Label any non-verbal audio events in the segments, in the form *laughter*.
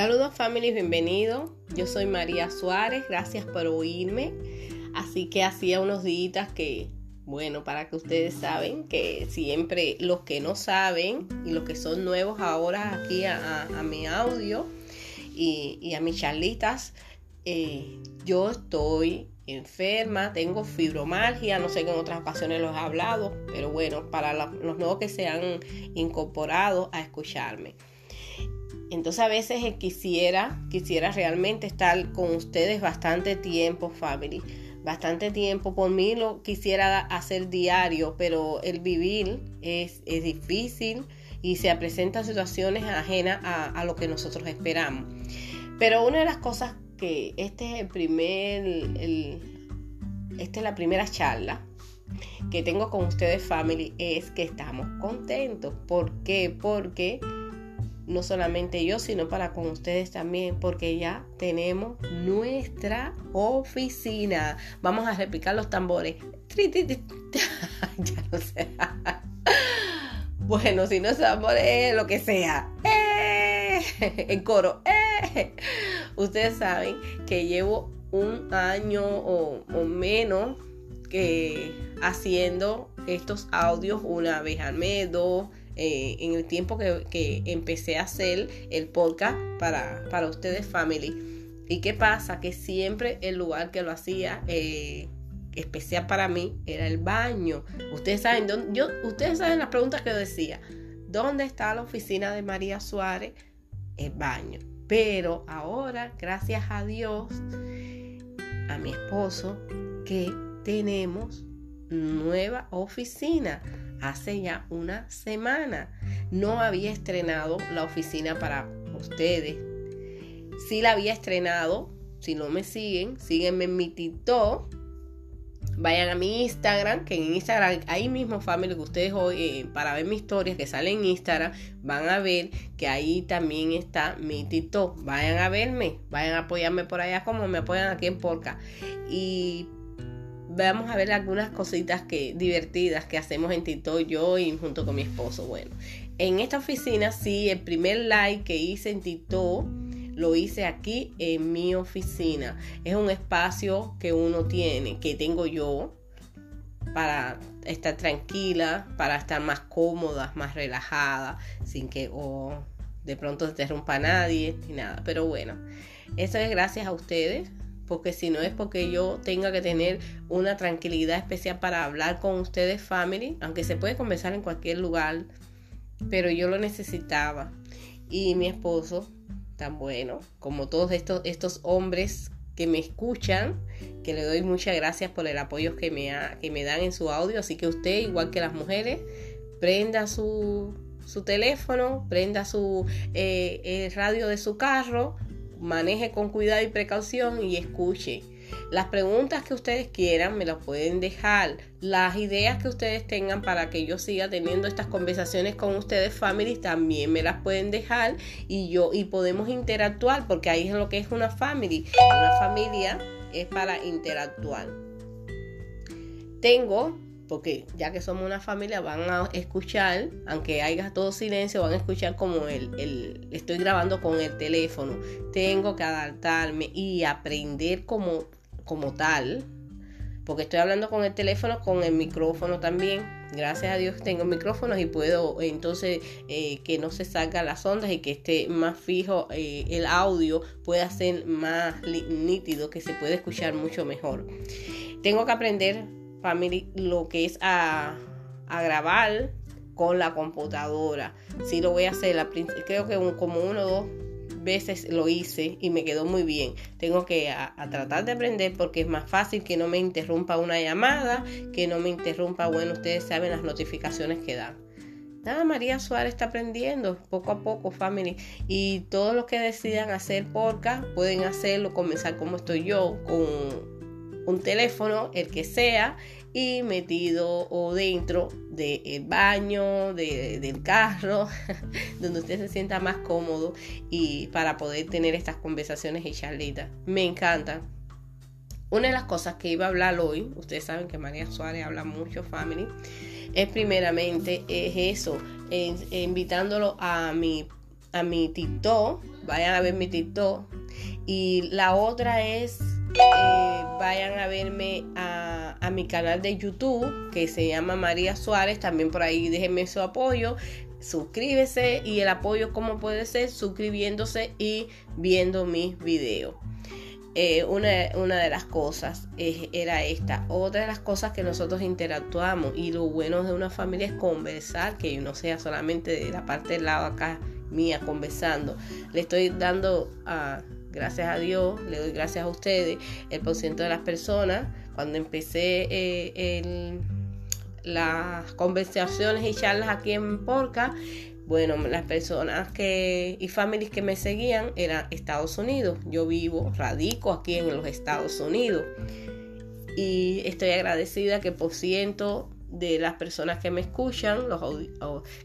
Saludos family, bienvenido. Yo soy María Suárez, gracias por oírme. Así que hacía unos días que, bueno, para que ustedes saben que siempre los que no saben y los que son nuevos ahora aquí a, mi audio y, a mis charlitas, eh, yo estoy enferma, tengo fibromalgia, no sé que en otras ocasiones los he hablado, pero bueno, para los nuevos que se han incorporado a escucharme. Entonces a veces quisiera, quisiera realmente estar con ustedes bastante tiempo, family. Bastante tiempo. Por mí lo quisiera hacer diario, pero el vivir es, difícil y se presentan situaciones ajenas a, lo que nosotros esperamos. Pero una de las cosas que este es el primer, esta es la primera charla que tengo con ustedes, family, es que estamos contentos. ¿Por qué? Porque no solamente yo, sino para con ustedes también, porque ya tenemos nuestra oficina. Vamos a replicar los tambores. *laughs* ya no sé. *laughs* bueno, si no es tambores, lo que sea. ¡Eh! *laughs* En coro. ¡Eh! Ustedes saben que llevo un año o, o menos que haciendo estos audios una vez al mes, dos eh, en el tiempo que, empecé a hacer el podcast para, para ustedes, family. ¿Y qué pasa? Que siempre el lugar que lo hacía eh, especial para mí era el baño. Ustedes saben, yo, ustedes saben las preguntas que yo decía. ¿Dónde está la oficina de María Suárez? El baño. Pero ahora, gracias a Dios, a mi esposo, que tenemos nueva oficina hace ya una semana. No había estrenado la oficina para ustedes. Sí la había estrenado. Si no me siguen, síguenme en mi TikTok. Vayan a mi Instagram, que en Instagram, ahí mismo, familia, que ustedes hoy, eh, para ver mis historias que salen en Instagram, van a ver que ahí también está mi TikTok. Vayan a verme, vayan a apoyarme por allá como me apoyan aquí en Porca. Y vamos a ver algunas cositas que divertidas que hacemos en TikTok yo y junto con mi esposo. Bueno, en esta oficina sí, el primer like que hice en TikTok lo hice aquí en mi oficina. Es un espacio que uno tiene, que tengo yo para estar tranquila, para estar más cómoda, más relajada, sin que de pronto interrumpa a nadie ni nada. Pero bueno, eso es gracias a ustedes porque si no es porque yo tenga que tener una tranquilidad especial para hablar con ustedes, family, aunque se puede conversar en cualquier lugar, pero yo lo necesitaba. Y mi esposo, tan bueno, como todos estos, estos hombres que me escuchan, que le doy muchas gracias por el apoyo que me, que me dan en su audio, así que usted, igual que las mujeres, prenda su, su teléfono, prenda su eh, radio de su carro, maneje con cuidado y precaución y escuche. Las preguntas que ustedes quieran me las pueden dejar. Las ideas que ustedes tengan para que yo siga teniendo estas conversaciones con ustedes, families, también me las pueden dejar y yo y podemos interactuar porque ahí es lo que es una family. Una familia es para interactuar. Tengo porque ya que somos una familia van a escuchar, aunque haya todo silencio, van a escuchar como el, el, estoy grabando con el teléfono. Tengo que adaptarme y aprender como, como tal, porque estoy hablando con el teléfono, con el micrófono también. Gracias a Dios tengo micrófonos y puedo entonces eh, que no se salgan las ondas y que esté más fijo eh, el audio, pueda ser más nítido, que se puede escuchar mucho mejor. Tengo que aprender family, lo que es a, grabar con la computadora. Sí lo voy a hacer, creo que como uno o dos veces lo hice y me quedó muy bien. Tengo que a, tratar de aprender porque es más fácil que no me interrumpa una llamada, que no me interrumpa, bueno, ustedes saben las notificaciones que dan. Nada, María Suárez está aprendiendo poco a poco, family. Y todos los que decidan hacer podcast pueden hacerlo, comenzar como estoy yo, con un teléfono, el que sea, y metido o dentro del baño, del carro, *laughs* donde usted se sienta más cómodo y para poder tener estas conversaciones y charlitas. Me encanta. Una de las cosas que iba a hablar hoy, ustedes saben que María Suárez habla mucho, family, es primeramente es eso, invitándolo a mi, a mi TikTok vayan a ver mi TikTok. Y la otra es, eh, vayan a verme a, a, mi canal de YouTube que se llama María Suárez. También por ahí déjenme su apoyo. Suscríbese y el apoyo como puede ser suscribiéndose y viendo mis videos. Eh, una, de las cosas era esta. Otra de las cosas que nosotros interactuamos y lo bueno de una familia es conversar, que no sea solamente de la parte del lado acá mía conversando. Le estoy dando a, gracias a Dios, le doy gracias a ustedes, el porcentaje de las personas. Cuando empecé eh, las conversaciones y charlas aquí en Porca, bueno, las personas que y familias que me seguían eran Estados Unidos. Yo vivo, radico aquí en los Estados Unidos. Y estoy agradecida que por ciento de las personas que me escuchan,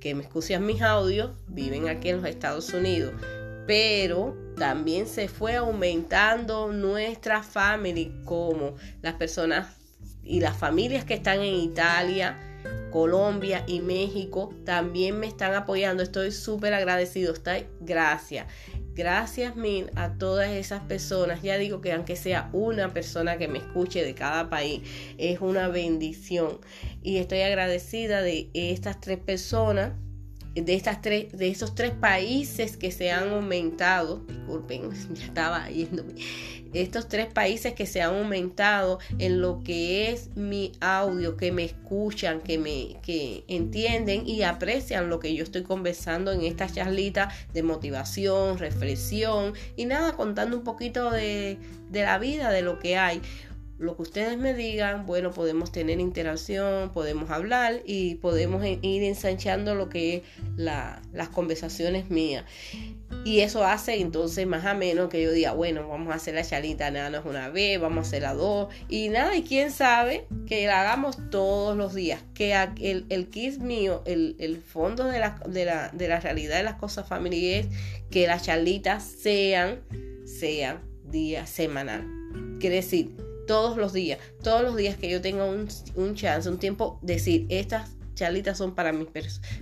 que me escuchan mis audios, viven aquí en los Estados Unidos. Pero también se fue aumentando nuestra familia como las personas y las familias que están en Italia, Colombia y México también me están apoyando. Estoy súper agradecido. Está, gracias. Gracias mil a todas esas personas. Ya digo que aunque sea una persona que me escuche de cada país, es una bendición. Y estoy agradecida de estas tres personas de estas tres, de esos tres países que se han aumentado, disculpen, *laughs* ya estaba yéndome, estos tres países que se han aumentado en lo que es mi audio, que me escuchan, que me que entienden y aprecian lo que yo estoy conversando en esta charlita de motivación, reflexión y nada, contando un poquito de, de la vida, de lo que hay lo que ustedes me digan, bueno, podemos tener interacción, podemos hablar y podemos ir ensanchando lo que es las conversaciones mías. Y eso hace entonces más a menos que yo diga, bueno, vamos a hacer la charlita nada más una vez, vamos a hacer la dos. Y nada, y quién sabe que la hagamos todos los días. Que el, el mío, el, el fondo de la, de, la, de la realidad de las cosas familiares, que las charlitas sean, sean día semanal. Quiere decir, todos los días, todos los días que yo tenga un, un chance, un tiempo, decir, estas charlitas son para mis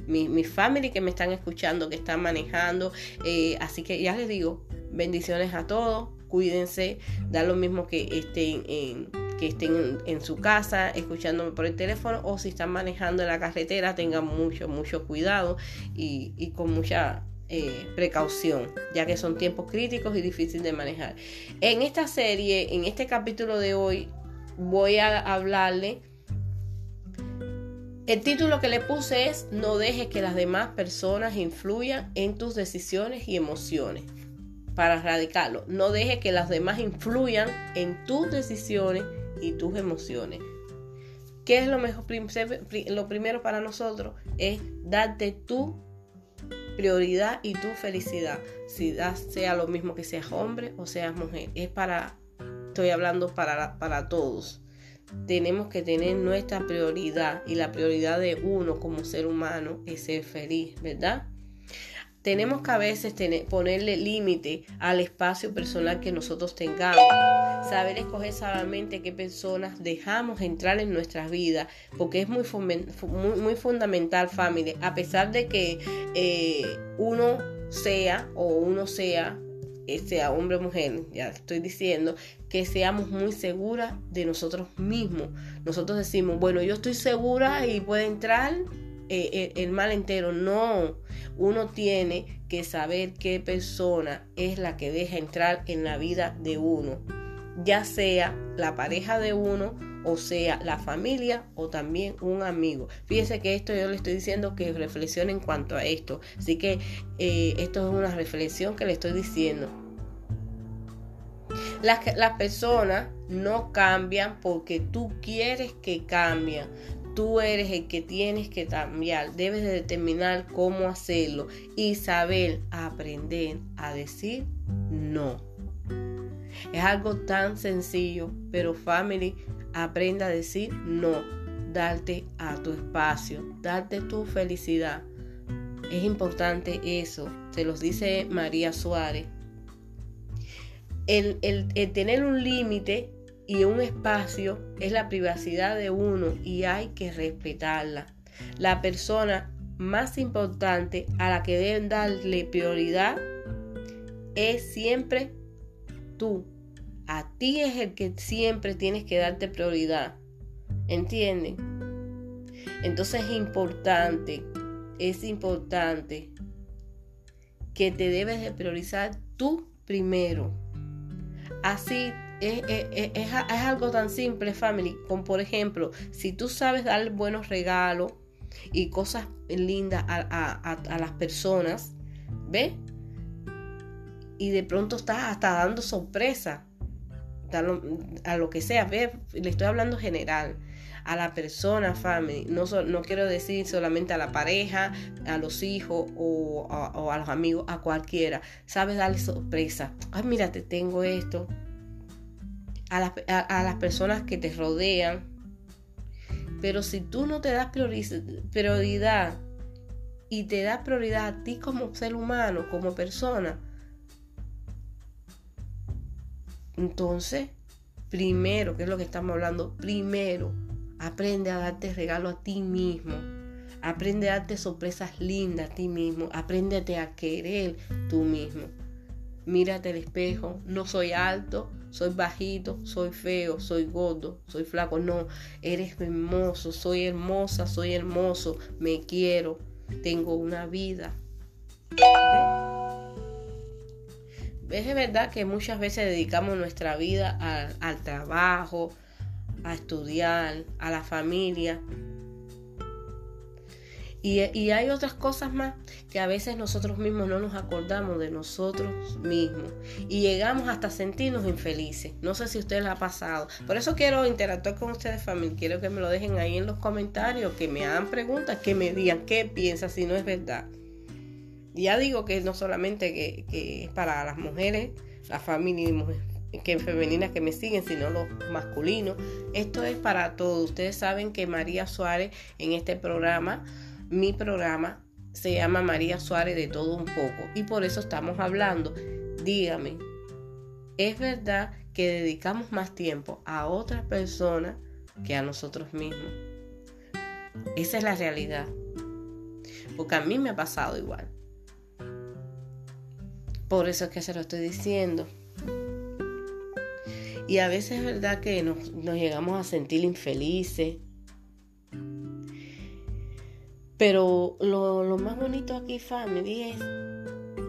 mi, mi que me están escuchando, que están manejando. Eh, así que ya les digo, bendiciones a todos, cuídense, da lo mismo que estén en que estén en, su casa escuchándome por el teléfono o si están manejando en la carretera tengan mucho, mucho cuidado y, y con mucha eh, precaución, ya que son tiempos críticos y difíciles de manejar. En esta serie, en este capítulo de hoy, voy a hablarle. El título que le puse es No dejes que las demás personas influyan en tus decisiones y emociones. Para erradicarlo, no dejes que las demás influyan en tus decisiones y tus emociones. ¿Qué es lo mejor? Lo primero para nosotros es darte tú prioridad y tu felicidad. Si sea lo mismo que seas hombre o seas mujer. Es para, estoy hablando para, para todos. Tenemos que tener nuestra prioridad y la prioridad de uno como ser humano es ser feliz, ¿verdad? Tenemos que a veces tener, ponerle límite al espacio personal que nosotros tengamos. Saber escoger sabiamente qué personas dejamos entrar en nuestras vidas, porque es muy, muy, fundamental, familia. A pesar de que eh, uno sea o uno sea, eh, sea hombre o mujer, ya estoy diciendo, que seamos muy seguras de nosotros mismos. Nosotros decimos, bueno, yo estoy segura y puede entrar eh, el mal entero. No, uno tiene que saber qué persona es la que deja entrar en la vida de uno, ya sea la pareja de uno o sea la familia o también un amigo. Fíjese que esto yo le estoy diciendo que reflexione en cuanto a esto. Así que eh, esto es una reflexión que le estoy diciendo. Las, las personas no cambian porque tú quieres que cambien. Tú eres el que tienes que cambiar. Debes de determinar cómo hacerlo y saber aprender a decir no. Es algo tan sencillo, pero family, aprenda a decir no. Darte a tu espacio, darte tu felicidad. Es importante eso, se los dice María Suárez. El, el tener un límite y un espacio es la privacidad de uno y hay que respetarla. La persona más importante a la que deben darle prioridad es siempre tú. A ti es el que siempre tienes que darte prioridad. ¿Entienden? Entonces es importante, es importante que te debes de priorizar tú primero. Así es, es, algo tan simple, family, como por ejemplo, si tú sabes dar buenos regalos y cosas lindas a, las personas, ¿ves? Y de pronto estás hasta dando sorpresa a lo, que sea, ¿ves? Le estoy hablando general a la persona, family. No, no quiero decir solamente a la pareja, a los hijos o a, los amigos, a cualquiera. Sabes darle sorpresa. Ay, mira, te tengo esto. A, a, las personas que te rodean. Pero si tú no te das prioridad y te das prioridad a ti como ser humano, como persona, entonces, primero, que es lo que estamos hablando, primero, Aprende a darte regalo a ti mismo. Aprende a darte sorpresas lindas a ti mismo. Apréndete a querer tú mismo. Mírate al espejo. No soy alto, soy bajito, soy feo, soy gordo, soy flaco. No, eres hermoso, soy hermosa, soy hermoso. Me quiero. Tengo una vida. Es verdad que muchas veces dedicamos nuestra vida al trabajo, a estudiar, a la familia. Y, hay otras cosas más que a veces nosotros mismos no nos acordamos de nosotros mismos y llegamos hasta sentirnos infelices. No sé si a ustedes les ha pasado. Por eso quiero interactuar con ustedes, familia. Quiero que me lo dejen ahí en los comentarios, que me hagan preguntas, que me digan qué piensan si no es verdad. Ya digo que no solamente que, es para las mujeres, la familia y mujeres que femeninas que me siguen, sino los masculinos. Esto es para todos. Ustedes saben que María Suárez en este programa, mi programa, se llama María Suárez de todo un poco. Y por eso estamos hablando. Dígame, ¿es verdad que dedicamos más tiempo a otras personas que a nosotros mismos? Esa es la realidad. Porque a mí me ha pasado igual. Por eso es que se lo estoy diciendo. Y a veces es verdad que nos, llegamos a sentir infelices. Pero lo, más bonito aquí, family, es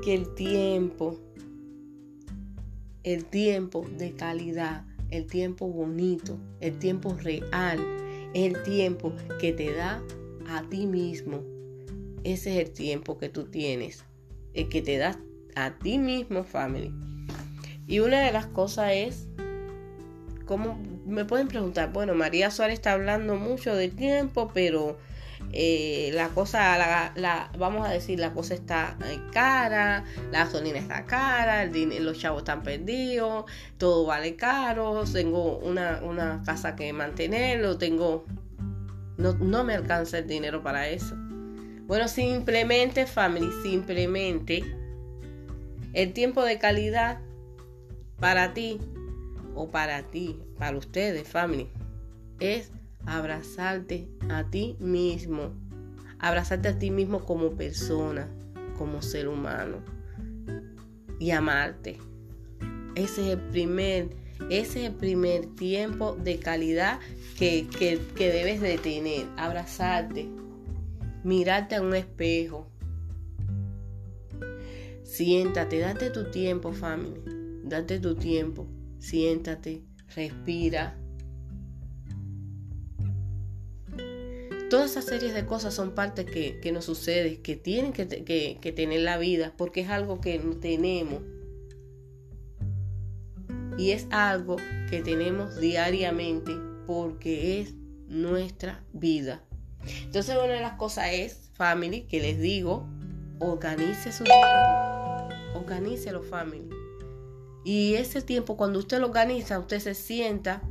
que el tiempo, el tiempo de calidad, el tiempo bonito, el tiempo real, es el tiempo que te da a ti mismo. Ese es el tiempo que tú tienes, el que te da a ti mismo, family. Y una de las cosas es ¿Cómo me pueden preguntar? Bueno, María Suárez está hablando mucho de tiempo, pero eh, la cosa, la, vamos a decir, la cosa está eh, cara, la gasolina está cara, los chavos están perdidos, todo vale caro, tengo una, una casa que mantenerlo, tengo, no, no me alcanza el dinero para eso. Bueno, simplemente, family, simplemente, el tiempo de calidad para ti o para ti, para ustedes, family, es abrazarte a ti mismo. Abrazarte a ti mismo como persona, como ser humano. Y amarte. Ese es el primer, ese es el primer tiempo de calidad que, que, que debes de tener. Abrazarte. Mirarte a un espejo. Siéntate, date tu tiempo, family. Date tu tiempo siéntate, respira. Todas esas series de cosas son partes que, nos suceden, que tienen que, que, tener la vida, porque es algo que tenemos. Y es algo que tenemos diariamente, porque es nuestra vida. Entonces una de las cosas es, family, que les digo, organice su tiempo. Organícelo, family. Y ese tiempo, cuando usted lo organiza, usted se sienta,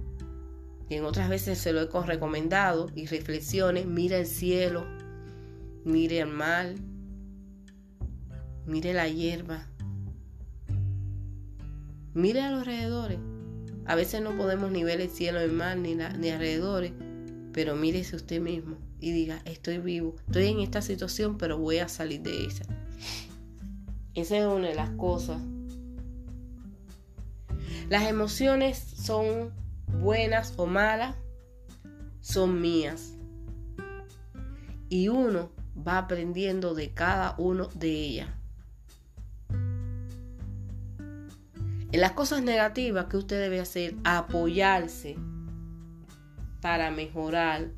y en otras veces se lo he recomendado, y reflexione, mire el cielo, mire el mar, mire la hierba, mire a los alrededores. A veces no podemos ni ver el cielo, el mar, ni, ni alrededores, pero mírese usted mismo y diga, estoy vivo, estoy en esta situación, pero voy a salir de esa. Esa es una de las cosas Las emociones son buenas o malas, son mías. Y uno va aprendiendo de cada uno de ellas. En las cosas negativas que usted debe hacer, apoyarse para mejorar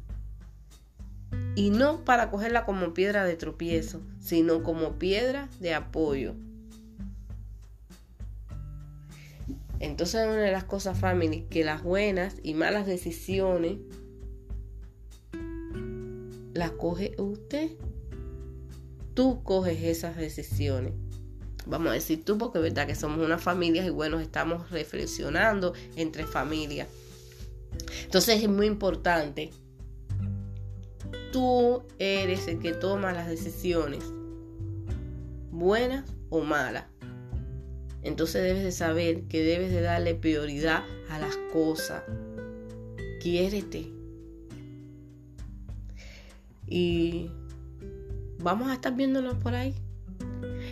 y no para cogerla como piedra de tropiezo, sino como piedra de apoyo. Entonces una de las cosas, family, que las buenas y malas decisiones las coge usted. Tú coges esas decisiones. Vamos a decir tú, porque es verdad que somos una familia y bueno, estamos reflexionando entre familias. Entonces es muy importante. Tú eres el que toma las decisiones, buenas o malas. Entonces debes de saber que debes de darle prioridad a las cosas. Quiérete. Y vamos a estar viéndonos por ahí.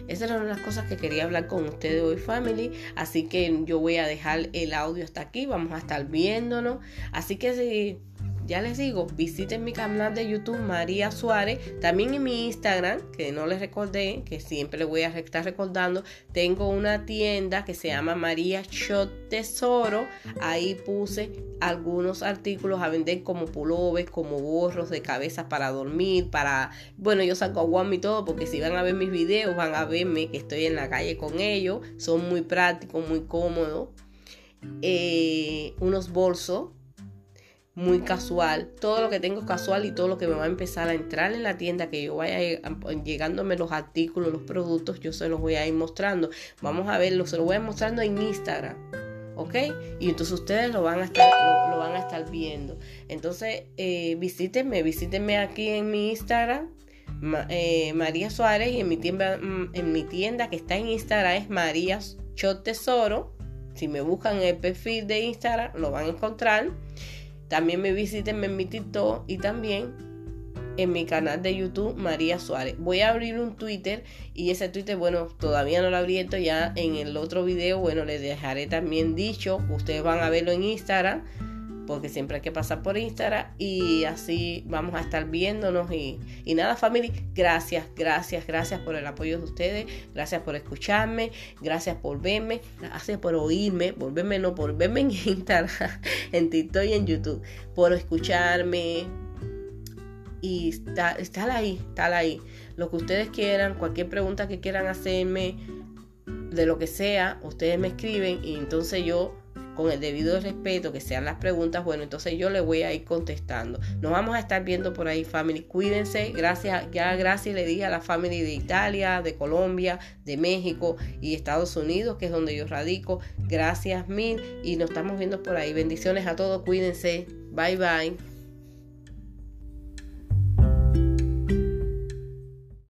Esas eran las cosas que quería hablar con ustedes hoy, family. Así que yo voy a dejar el audio hasta aquí. Vamos a estar viéndonos. Así que si ya les digo, visiten mi canal de YouTube María Suárez, también en mi Instagram, que no les recordé, que siempre les voy a estar recordando, tengo una tienda que se llama María Shot Tesoro, ahí puse algunos artículos a vender como pullovers, como gorros de cabezas para dormir, para, bueno, yo saco agua y todo, porque si van a ver mis videos, van a verme que estoy en la calle con ellos, son muy prácticos, muy cómodos. Eh, unos bolsos muy casual. Todo lo que tengo casual y todo lo que me va a empezar a entrar en la tienda, que yo vaya llegándome los artículos, los productos, yo se los voy a ir mostrando. Vamos a verlo, se lo voy a ir mostrando en Instagram. ¿Ok? Y entonces ustedes lo van a estar, lo, van a estar viendo. Entonces, eh, visítenme, visítenme aquí en mi Instagram. Eh, María Suárez y en mi tienda mm, en mi tienda que está en Instagram es María Shot Tesoro si me buscan el perfil de Instagram lo van a encontrar también me visiten en mi TikTok y también en mi canal de YouTube María Suárez. Voy a abrir un Twitter y ese Twitter, bueno, todavía no lo abierto. Ya en el otro video, bueno, les dejaré también dicho. Ustedes van a verlo en Instagram porque siempre hay que pasar por Instagram y así vamos a estar viéndonos y, nada family, gracias, gracias, gracias por el apoyo de ustedes, gracias por escucharme, gracias por verme, gracias por oírme, por verme, no por verme en *laughs* Instagram, en TikTok y en YouTube, por escucharme. Y estar, estar ahí, estar ahí, lo que ustedes quieran, cualquier pregunta que quieran hacerme, de lo que sea, ustedes me escriben y entonces yo con el debido respeto, que sean las preguntas, bueno, entonces yo le voy a ir contestando. Nos vamos a estar viendo por ahí, family. Cuídense. Gracias, ya gracias le dije a la family de Italia, de Colombia, de México y Estados Unidos, que es donde yo radico. Gracias mil y nos estamos viendo por ahí. Bendiciones a todos. Cuídense. Bye bye.